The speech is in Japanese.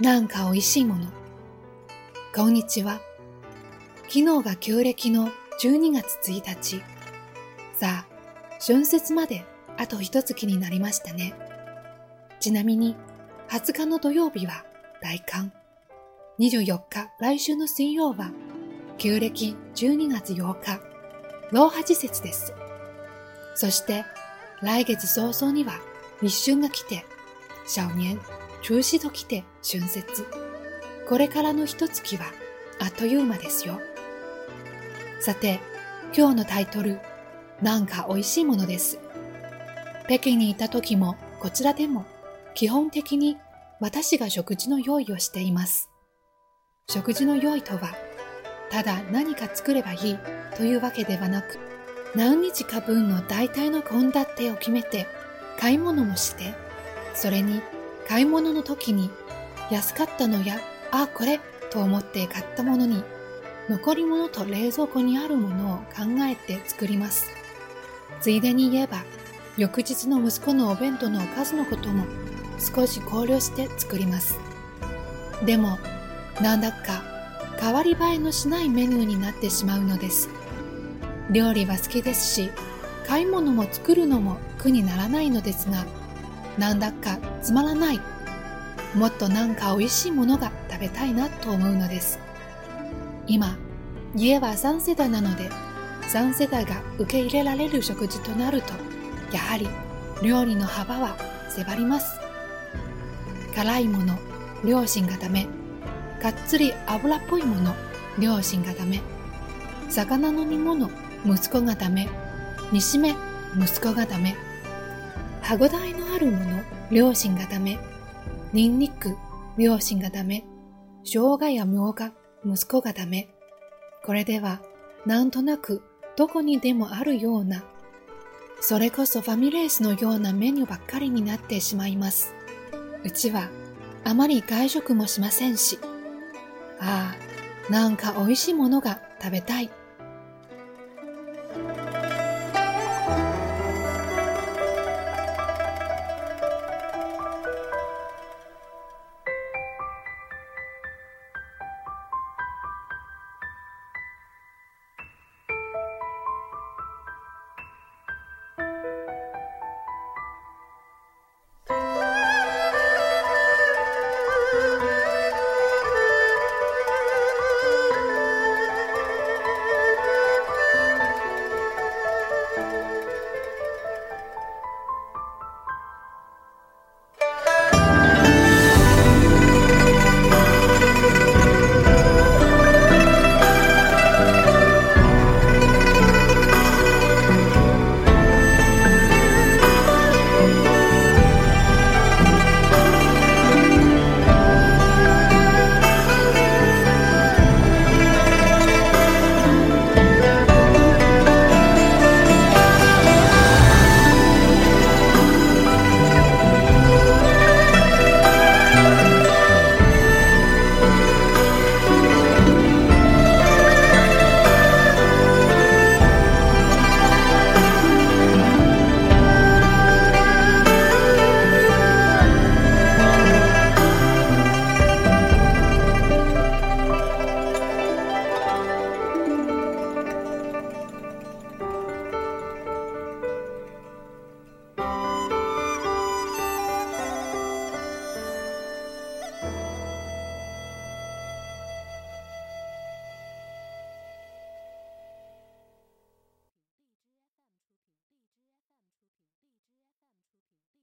なんか美味しいもの。こんにちは。昨日が旧暦の12月1日。さあ、春節まであと一月になりましたね。ちなみに、20日の土曜日は大寒。24日来週の水曜は、旧暦12月8日、老破時節です。そして、来月早々には立春が来て、小年、中止と来て春節。これからの一月はあっという間ですよ。さて、今日のタイトル、なんか美味しいものです。北京にいた時もこちらでも基本的に私が食事の用意をしています。食事の用意とは、ただ何か作ればいいというわけではなく、何日か分の大体の献立を決めて買い物もして、それに買い物の時に安かったのや、あ、これと思って買ったものに残り物と冷蔵庫にあるものを考えて作ります。ついでに言えば、翌日の息子のお弁当のおかずのことも少し考慮して作ります。でも、なんだか変わり映えのしないメニューになってしまうのです。料理は好きですし、買い物も作るのも苦にならないのですが、なんだかつまらない。もっとなんか美味しいものが食べたいなと思うのです。今、家は3世代なので、3世代が受け入れられる食事となると、やはり料理の幅は迫ります。辛いもの、両親がダメ。がっつり油っぽいもの、両親がダメ。魚の煮物、息子がダメ。煮しめ、息子がダメ。歯ごたえのあるもの、両親がダメ。ニンニク、両親がダメ。生姜やみょうが、息子がダメ。これでは、なんとなくどこにでもあるような、それこそファミレースのようなメニューばっかりになってしまいます。うちはあまり外食もしませんし、ああ、なんか美味しいものが食べたい